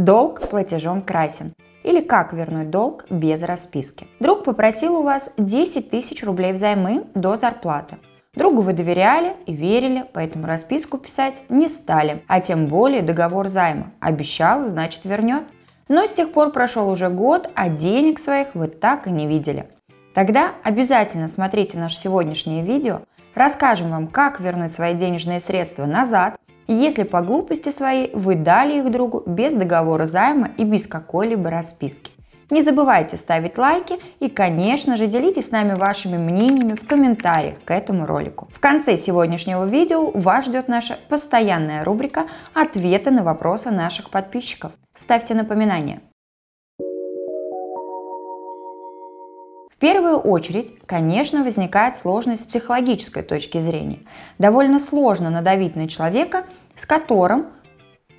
Долг платежом красен. Или как вернуть долг без расписки. Друг попросил у вас 10 тысяч рублей взаймы до зарплаты. Другу вы доверяли и верили, поэтому расписку писать не стали, а тем более договор займа. Обещал, значит вернет. Но с тех пор прошел уже год, а денег своих вы так и не видели. Тогда обязательно смотрите наше сегодняшнее видео, расскажем вам, как вернуть свои денежные средства назад, если по глупости своей вы дали их другу без договора займа и без какой-либо расписки. Не забывайте ставить лайки и, конечно же, делитесь с нами вашими мнениями в комментариях к этому ролику. В конце сегодняшнего видео вас ждет наша постоянная рубрика «Ответы на вопросы наших подписчиков». Ставьте напоминания. Первую очередь, конечно, возникает сложность с психологической точки зрения. Довольно сложно надавить на человека, с которым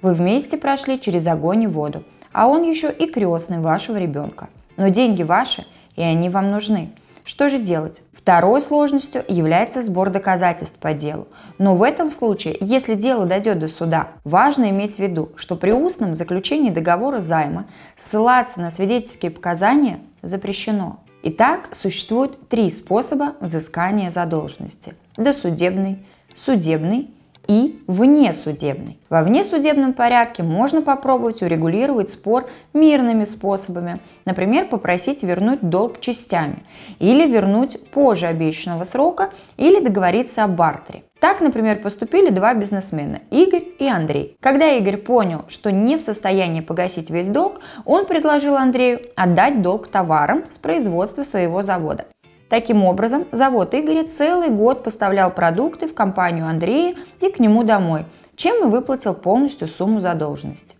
вы вместе прошли через огонь и воду – а он еще и крестный вашего ребенка. Но деньги ваши, и они вам нужны. Что же делать? Второй сложностью является сбор доказательств по делу. Но в этом случае, если дело дойдет до суда, важно иметь в виду, что при устном заключении договора займа ссылаться на свидетельские показания запрещено. Итак, существует три способа взыскания задолженности. Досудебный, судебный и внесудебный. Во внесудебном порядке можно попробовать урегулировать спор мирными способами, например, попросить вернуть долг частями, или вернуть позже обещанного срока, или договориться о бартере. Так, например, поступили два бизнесмена – Игорь и Андрей. Когда Игорь понял, что не в состоянии погасить весь долг, он предложил Андрею отдать долг товарам с производства своего завода. Таким образом, завод Игоря целый год поставлял продукты в компанию Андрея и к нему домой, чем и выплатил полностью сумму задолженности.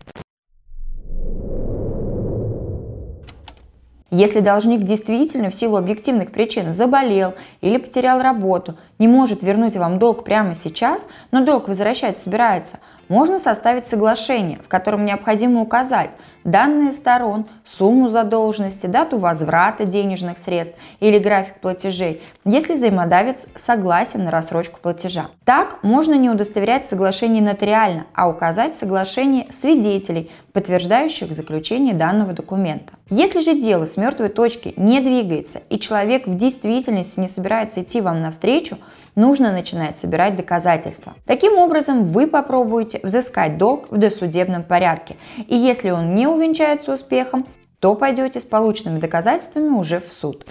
Если должник действительно в силу объективных причин заболел или потерял работу, не может вернуть вам долг прямо сейчас, но долг возвращать собирается, можно составить соглашение, в котором необходимо указать, данные сторон, сумму задолженности, дату возврата денежных средств или график платежей, если взаимодавец согласен на рассрочку платежа. Так можно не удостоверять соглашение нотариально, а указать соглашение свидетелей, подтверждающих заключение данного документа. Если же дело с мертвой точки не двигается и человек в действительности не собирается идти вам навстречу, нужно начинать собирать доказательства. Таким образом, вы попробуете взыскать долг в досудебном порядке. И если он не увенчается успехом, то пойдете с полученными доказательствами уже в суд.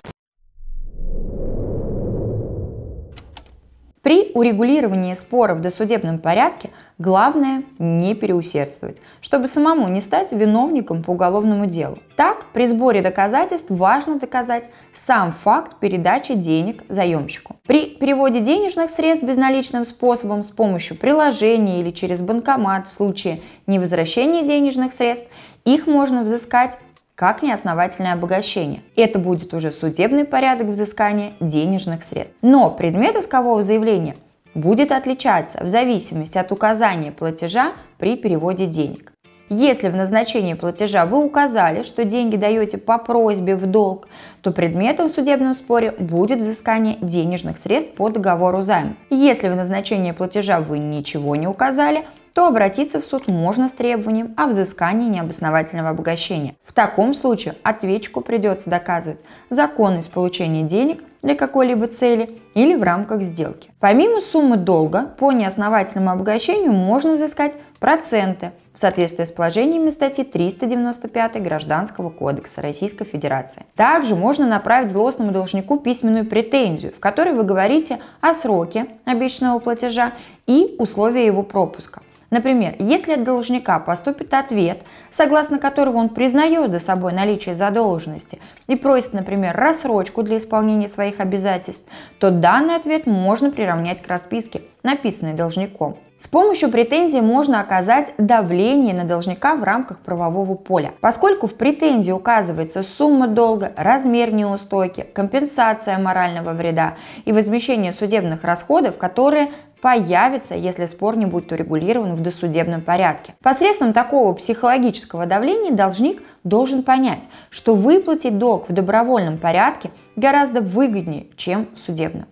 При урегулировании спора в досудебном порядке главное не переусердствовать, чтобы самому не стать виновником по уголовному делу. Так, при сборе доказательств важно доказать сам факт передачи денег заемщику. При переводе денежных средств безналичным способом с помощью приложения или через банкомат в случае невозвращения денежных средств их можно взыскать как неосновательное обогащение. Это будет уже судебный порядок взыскания денежных средств. Но предмет искового заявления будет отличаться в зависимости от указания платежа при переводе денег. Если в назначении платежа вы указали, что деньги даете по просьбе в долг, то предметом в судебном споре будет взыскание денежных средств по договору займа. Если в назначении платежа вы ничего не указали, то обратиться в суд можно с требованием о взыскании необосновательного обогащения. В таком случае ответчику придется доказывать законность получения денег для какой-либо цели или в рамках сделки. Помимо суммы долга, по неосновательному обогащению можно взыскать проценты в соответствии с положениями статьи 395 Гражданского кодекса Российской Федерации. Также можно направить злостному должнику письменную претензию, в которой вы говорите о сроке обещанного платежа и условия его пропуска. Например, если от должника поступит ответ, согласно которого он признает за собой наличие задолженности и просит, например, рассрочку для исполнения своих обязательств, то данный ответ можно приравнять к расписке, написанной должником. С помощью претензии можно оказать давление на должника в рамках правового поля. Поскольку в претензии указывается сумма долга, размер неустойки, компенсация морального вреда и возмещение судебных расходов, которые появится, если спор не будет урегулирован в досудебном порядке. Посредством такого психологического давления должник должен понять, что выплатить долг в добровольном порядке гораздо выгоднее, чем в судебном.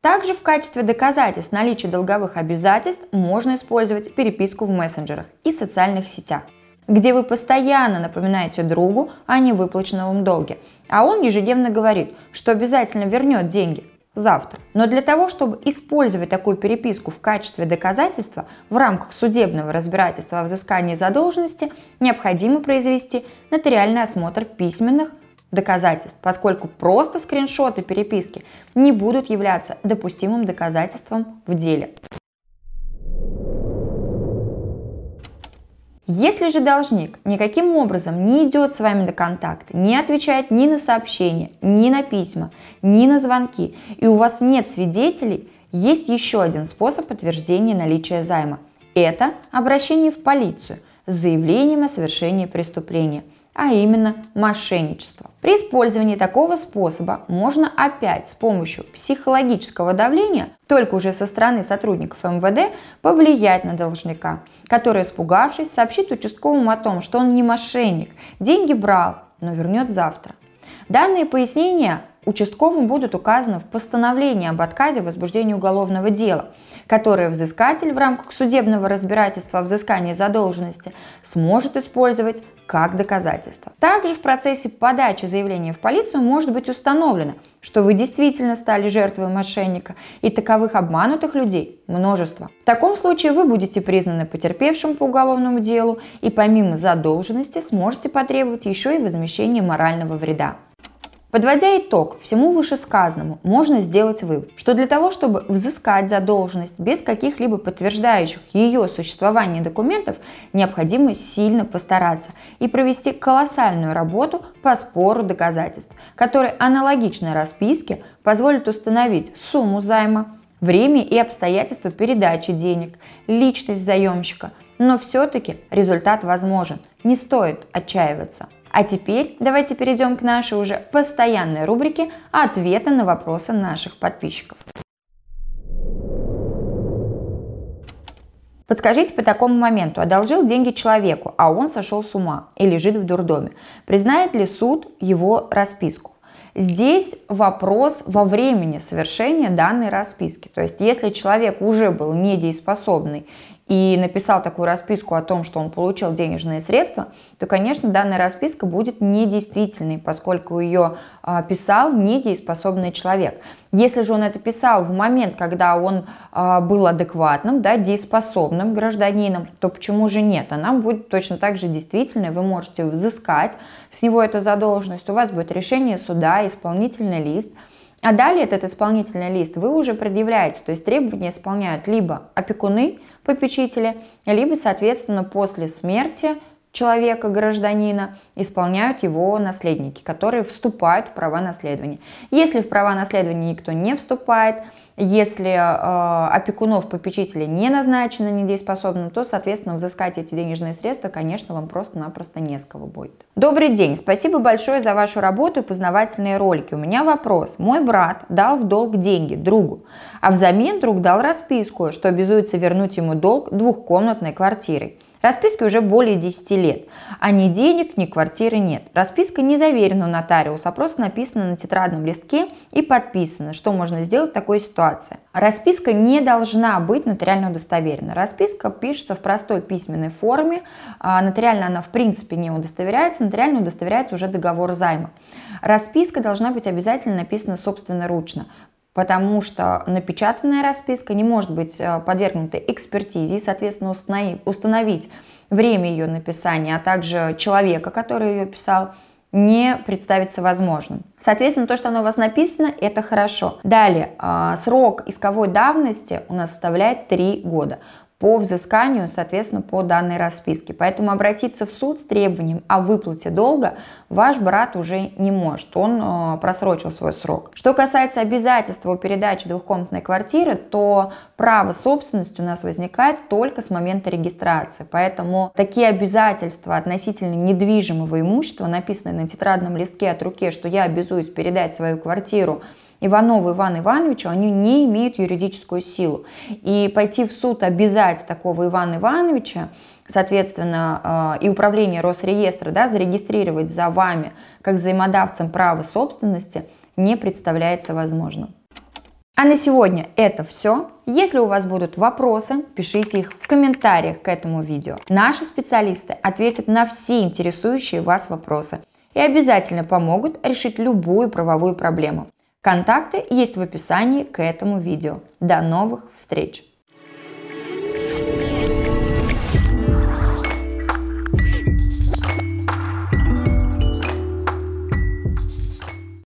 Также в качестве доказательств наличия долговых обязательств можно использовать переписку в мессенджерах и социальных сетях где вы постоянно напоминаете другу о невыплаченном долге, а он ежедневно говорит, что обязательно вернет деньги завтра. Но для того, чтобы использовать такую переписку в качестве доказательства в рамках судебного разбирательства о взыскании задолженности, необходимо произвести нотариальный осмотр письменных доказательств, поскольку просто скриншоты переписки не будут являться допустимым доказательством в деле. Если же должник никаким образом не идет с вами на контакт, не отвечает ни на сообщения, ни на письма, ни на звонки, и у вас нет свидетелей, есть еще один способ подтверждения наличия займа. Это обращение в полицию с заявлением о совершении преступления – а именно мошенничество. При использовании такого способа можно опять с помощью психологического давления, только уже со стороны сотрудников МВД, повлиять на должника, который, испугавшись, сообщит участковому о том, что он не мошенник, деньги брал, но вернет завтра. Данные пояснения участковым будут указаны в постановлении об отказе в возбуждении уголовного дела, которое взыскатель в рамках судебного разбирательства о взыскании задолженности сможет использовать как доказательство. Также в процессе подачи заявления в полицию может быть установлено, что вы действительно стали жертвой мошенника, и таковых обманутых людей множество. В таком случае вы будете признаны потерпевшим по уголовному делу и помимо задолженности сможете потребовать еще и возмещения морального вреда. Подводя итог всему вышесказанному, можно сделать вывод, что для того, чтобы взыскать задолженность без каких-либо подтверждающих ее существование документов, необходимо сильно постараться и провести колоссальную работу по спору доказательств, который аналогичной расписке позволит установить сумму займа, время и обстоятельства передачи денег, личность заемщика, но все-таки результат возможен, не стоит отчаиваться. А теперь давайте перейдем к нашей уже постоянной рубрике «Ответы на вопросы наших подписчиков». Подскажите по такому моменту, одолжил деньги человеку, а он сошел с ума и лежит в дурдоме. Признает ли суд его расписку? Здесь вопрос во времени совершения данной расписки. То есть, если человек уже был недееспособный и написал такую расписку о том, что он получил денежные средства, то, конечно, данная расписка будет недействительной, поскольку ее а, писал недееспособный человек. Если же он это писал в момент, когда он а, был адекватным, да, дееспособным гражданином, то почему же нет? Она будет точно так же действительной, вы можете взыскать с него эту задолженность, у вас будет решение суда, исполнительный лист – а далее этот исполнительный лист вы уже предъявляете, то есть требования исполняют либо опекуны, попечители, либо, соответственно, после смерти человека, гражданина, исполняют его наследники, которые вступают в права наследования. Если в права наследования никто не вступает, если э, опекунов попечителей не назначено недееспособным, то, соответственно, взыскать эти денежные средства, конечно, вам просто-напросто не с кого будет. Добрый день, спасибо большое за вашу работу и познавательные ролики. У меня вопрос. Мой брат дал в долг деньги другу, а взамен друг дал расписку, что обязуется вернуть ему долг двухкомнатной квартирой. Расписке уже более 10 лет, а ни денег, ни квартиры нет. Расписка не заверена у нотариуса, а просто написана на тетрадном листке и подписана, что можно сделать в такой ситуации. Расписка не должна быть нотариально удостоверена. Расписка пишется в простой письменной форме, а нотариально она в принципе не удостоверяется, нотариально удостоверяется уже договор займа. Расписка должна быть обязательно написана собственноручно потому что напечатанная расписка не может быть э, подвергнута экспертизе и, соответственно, установить время ее написания, а также человека, который ее писал, не представится возможным. Соответственно, то, что оно у вас написано, это хорошо. Далее, э, срок исковой давности у нас составляет 3 года по взысканию, соответственно, по данной расписке. Поэтому обратиться в суд с требованием о выплате долга ваш брат уже не может, он э, просрочил свой срок. Что касается обязательства о передаче двухкомнатной квартиры, то право собственности у нас возникает только с момента регистрации. Поэтому такие обязательства относительно недвижимого имущества, написанные на тетрадном листке от руки, что я обязуюсь передать свою квартиру Иванову Ивану Ивановичу, они не имеют юридическую силу. И пойти в суд обязать такого Ивана Ивановича, соответственно, э, и управление Росреестра да, зарегистрировать за вами как взаимодавцем права собственности не представляется возможным. А на сегодня это все. Если у вас будут вопросы, пишите их в комментариях к этому видео. Наши специалисты ответят на все интересующие вас вопросы и обязательно помогут решить любую правовую проблему. Контакты есть в описании к этому видео. До новых встреч!